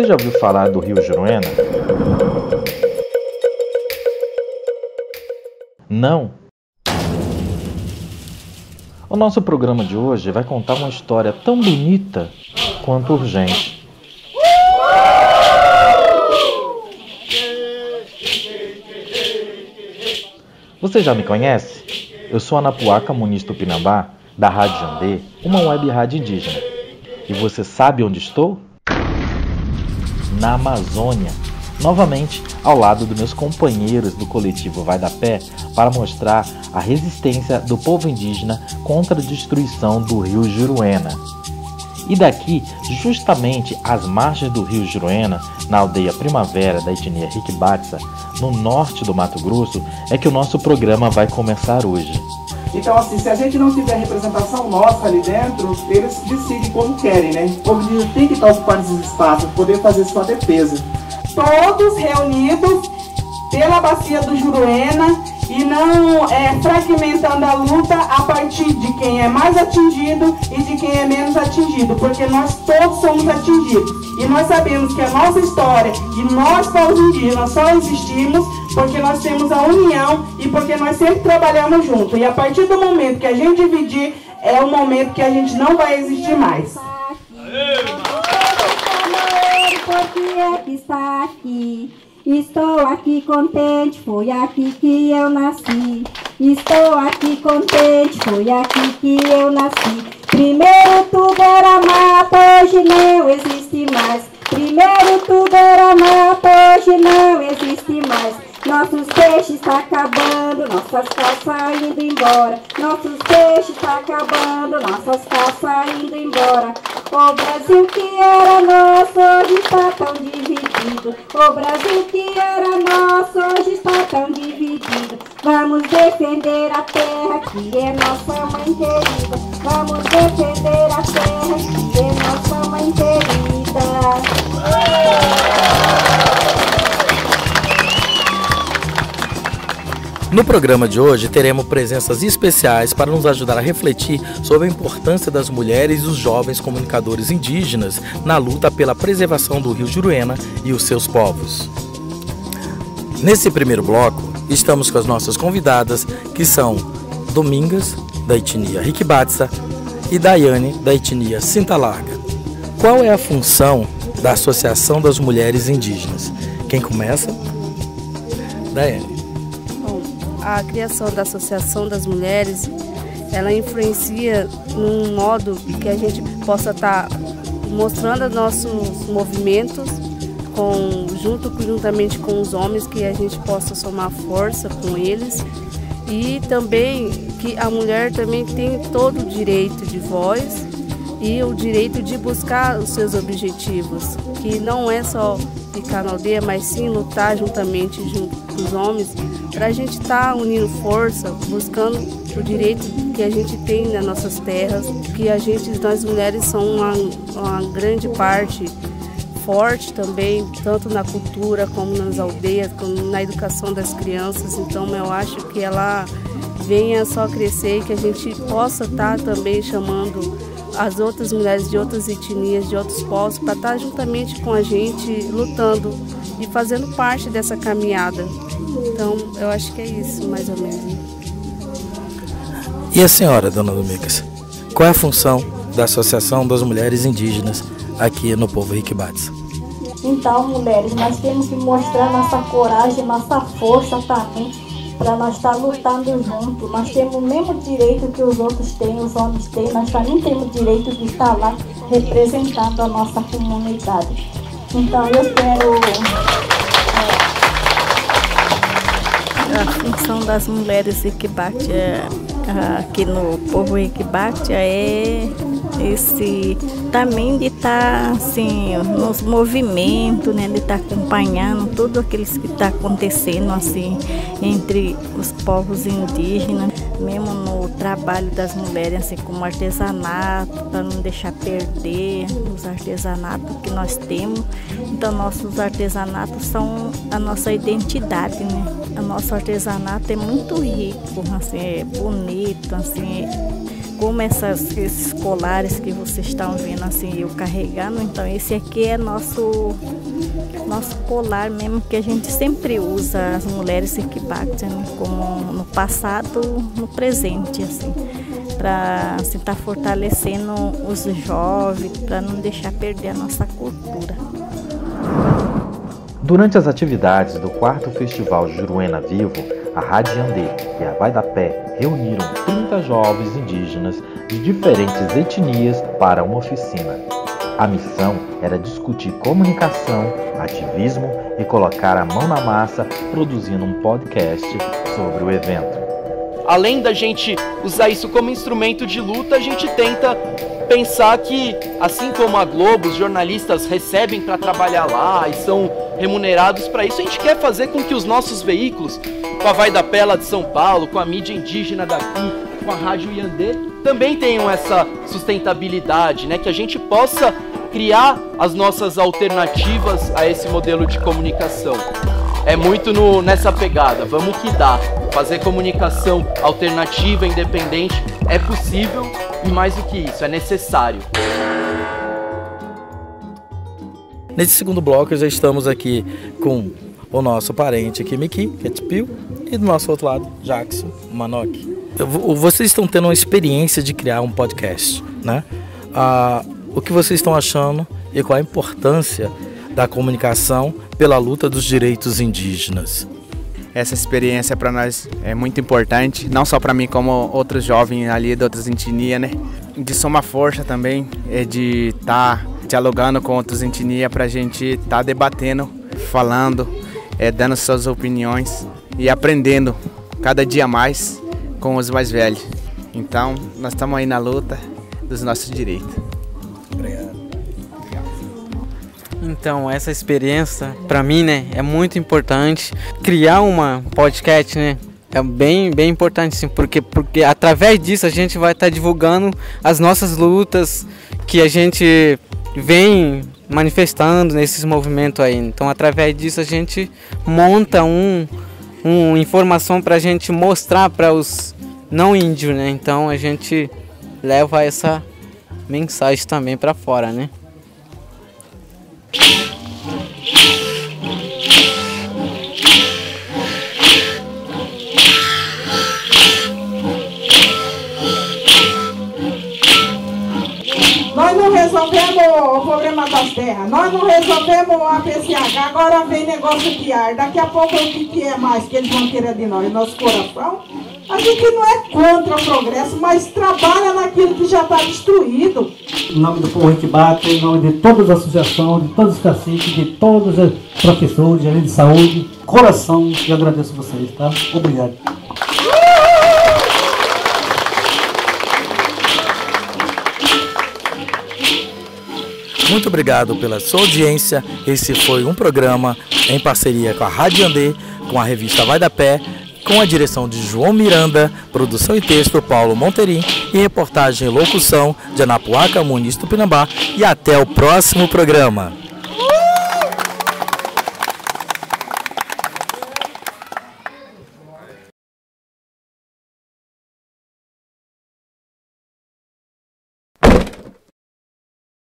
Você já ouviu falar do rio Juruena? Não? O nosso programa de hoje vai contar uma história tão bonita quanto urgente. Você já me conhece? Eu sou Anapuaca Muniz Tupinambá, da Rádio Jandê, uma web rádio indígena. E você sabe onde estou? Na Amazônia, novamente ao lado dos meus companheiros do coletivo Vai da Pé para mostrar a resistência do povo indígena contra a destruição do rio Juruena. E daqui, justamente às margens do rio Juruena, na aldeia Primavera da etnia Rikbatsa, no norte do Mato Grosso, é que o nosso programa vai começar hoje. Então, assim, se a gente não tiver representação nossa ali dentro, eles decidem como querem, né? O povo tem que estar ocupando esses espaços, poder fazer sua defesa todos reunidos pela bacia do Juruena e não é, fragmentando a luta a partir de quem é mais atingido e de quem é menos atingido, porque nós todos somos atingidos. E nós sabemos que a nossa história e nós, povos indígenas, só existimos porque nós temos a união e porque nós sempre trabalhamos juntos. E a partir do momento que a gente dividir, é o momento que a gente não vai existir mais. Porque é que está aqui. Estou aqui contente, foi aqui que eu nasci. Estou aqui contente, foi aqui que eu nasci. Primeiro tudo era mato, hoje não existe mais. Primeiro tudo Nossos peixes está acabando, nossas caças indo embora. Nossos peixes está acabando, nossas caças indo embora. O Brasil que era nosso hoje está tão dividido. O Brasil que era nosso hoje está tão dividido. Vamos defender a terra que é nossa mãe querida. Vamos defender a terra que é nossa mãe querida. No programa de hoje teremos presenças especiais para nos ajudar a refletir sobre a importância das mulheres e os jovens comunicadores indígenas na luta pela preservação do Rio Juruena e os seus povos. Nesse primeiro bloco, estamos com as nossas convidadas, que são Domingas, da etnia Rikibatsa, e Daiane, da etnia Cinta Larga. Qual é a função da Associação das Mulheres Indígenas? Quem começa? Daiane a criação da Associação das Mulheres, ela influencia num modo que a gente possa estar tá mostrando nossos movimentos com, junto juntamente com os homens, que a gente possa somar força com eles. E também que a mulher também tem todo o direito de voz e o direito de buscar os seus objetivos, que não é só ficar na aldeia, mas sim lutar juntamente junto com os homens, para a gente estar tá unindo força, buscando o direito que a gente tem nas nossas terras, que a gente, nós mulheres, somos uma, uma grande parte forte também, tanto na cultura como nas aldeias, como na educação das crianças. Então eu acho que ela venha só crescer e que a gente possa estar tá também chamando as outras mulheres de outras etnias, de outros povos, para estar tá juntamente com a gente lutando e fazendo parte dessa caminhada. Então, eu acho que é isso, mais ou menos. E a senhora, dona Domingos, qual é a função da Associação das Mulheres Indígenas aqui no povo Riquibates? Então, mulheres, nós temos que mostrar nossa coragem, nossa força também, para nós estar lutando junto. Nós temos o mesmo direito que os outros têm, os homens têm, nós também temos direito de estar lá representando a nossa comunidade. Então, eu quero a função das mulheres Iquibatia é, aqui no povo Iquibatia é esse também de estar tá, assim nos movimentos, né, de estar tá acompanhando tudo aquilo que está acontecendo assim entre os povos indígenas, mesmo trabalho das mulheres, assim como artesanato, para não deixar perder os artesanatos que nós temos. Então nossos artesanatos são a nossa identidade, né? O nosso artesanato é muito rico, assim, é bonito, assim, como essas, esses colares que vocês estão vendo assim, eu carregando, então esse aqui é nosso nosso colar mesmo que a gente sempre usa as mulheres Equibactia, né, como no passado, no presente, assim, para estar assim, tá fortalecendo os jovens, para não deixar perder a nossa cultura. Durante as atividades do quarto Festival Juruena Vivo, a Rádio Andê e a Vai da Pé reuniram 30 jovens indígenas de diferentes etnias para uma oficina. A missão era discutir comunicação, ativismo e colocar a mão na massa produzindo um podcast sobre o evento. Além da gente usar isso como instrumento de luta, a gente tenta pensar que, assim como a Globo, os jornalistas recebem para trabalhar lá e são remunerados para isso, a gente quer fazer com que os nossos veículos, com a Vai da Pela de São Paulo, com a mídia indígena daqui, com a Rádio Yandê, também tenham essa sustentabilidade, né? Que a gente possa criar as nossas alternativas a esse modelo de comunicação. É muito no, nessa pegada, vamos que dá. Fazer comunicação alternativa, independente, é possível e mais do que isso, é necessário. Nesse segundo bloco já estamos aqui com o nosso parente aqui, Miki, Ketpil, e do nosso outro lado, Jackson Manok. Vocês estão tendo uma experiência de criar um podcast, né? Ah, o que vocês estão achando e qual a importância da comunicação pela luta dos direitos indígenas? Essa experiência para nós é muito importante, não só para mim como outros jovens ali de outras etnias, né? De somar força também, é de estar tá dialogando com outros etnias para a gente estar tá debatendo, falando, é, dando suas opiniões e aprendendo cada dia mais com os mais velhos. Então, nós estamos aí na luta dos nossos direitos. Então, essa experiência, para mim, né, é muito importante. Criar uma podcast, né, é bem, bem importante, sim, porque, porque através disso a gente vai estar tá divulgando as nossas lutas que a gente vem manifestando nesses movimentos aí. Então, através disso a gente monta um, um informação para a gente mostrar para os não índios, né? Então a gente leva essa mensagem também para fora, né? Nós não resolvemos o problema das terras, nós não resolvemos a PCH, agora vem negócio de ar. Daqui a pouco o que, que é mais que eles vão querer de nós? Nosso coração? A gente não é contra o progresso, mas trabalha naquilo que já está destruído. Em nome do povo Equibate, em nome de todas as associações, de todos os caciques, de todos os professores, gerentes de saúde, coração, eu agradeço a vocês, tá? Obrigado. Muito obrigado pela sua audiência. Esse foi um programa em parceria com a Rádio Andê, com a revista Vai da Pé com a direção de João Miranda, produção e texto Paulo Monterim e reportagem e locução de Anapuaca, Muniz Tupinambá. E até o próximo programa.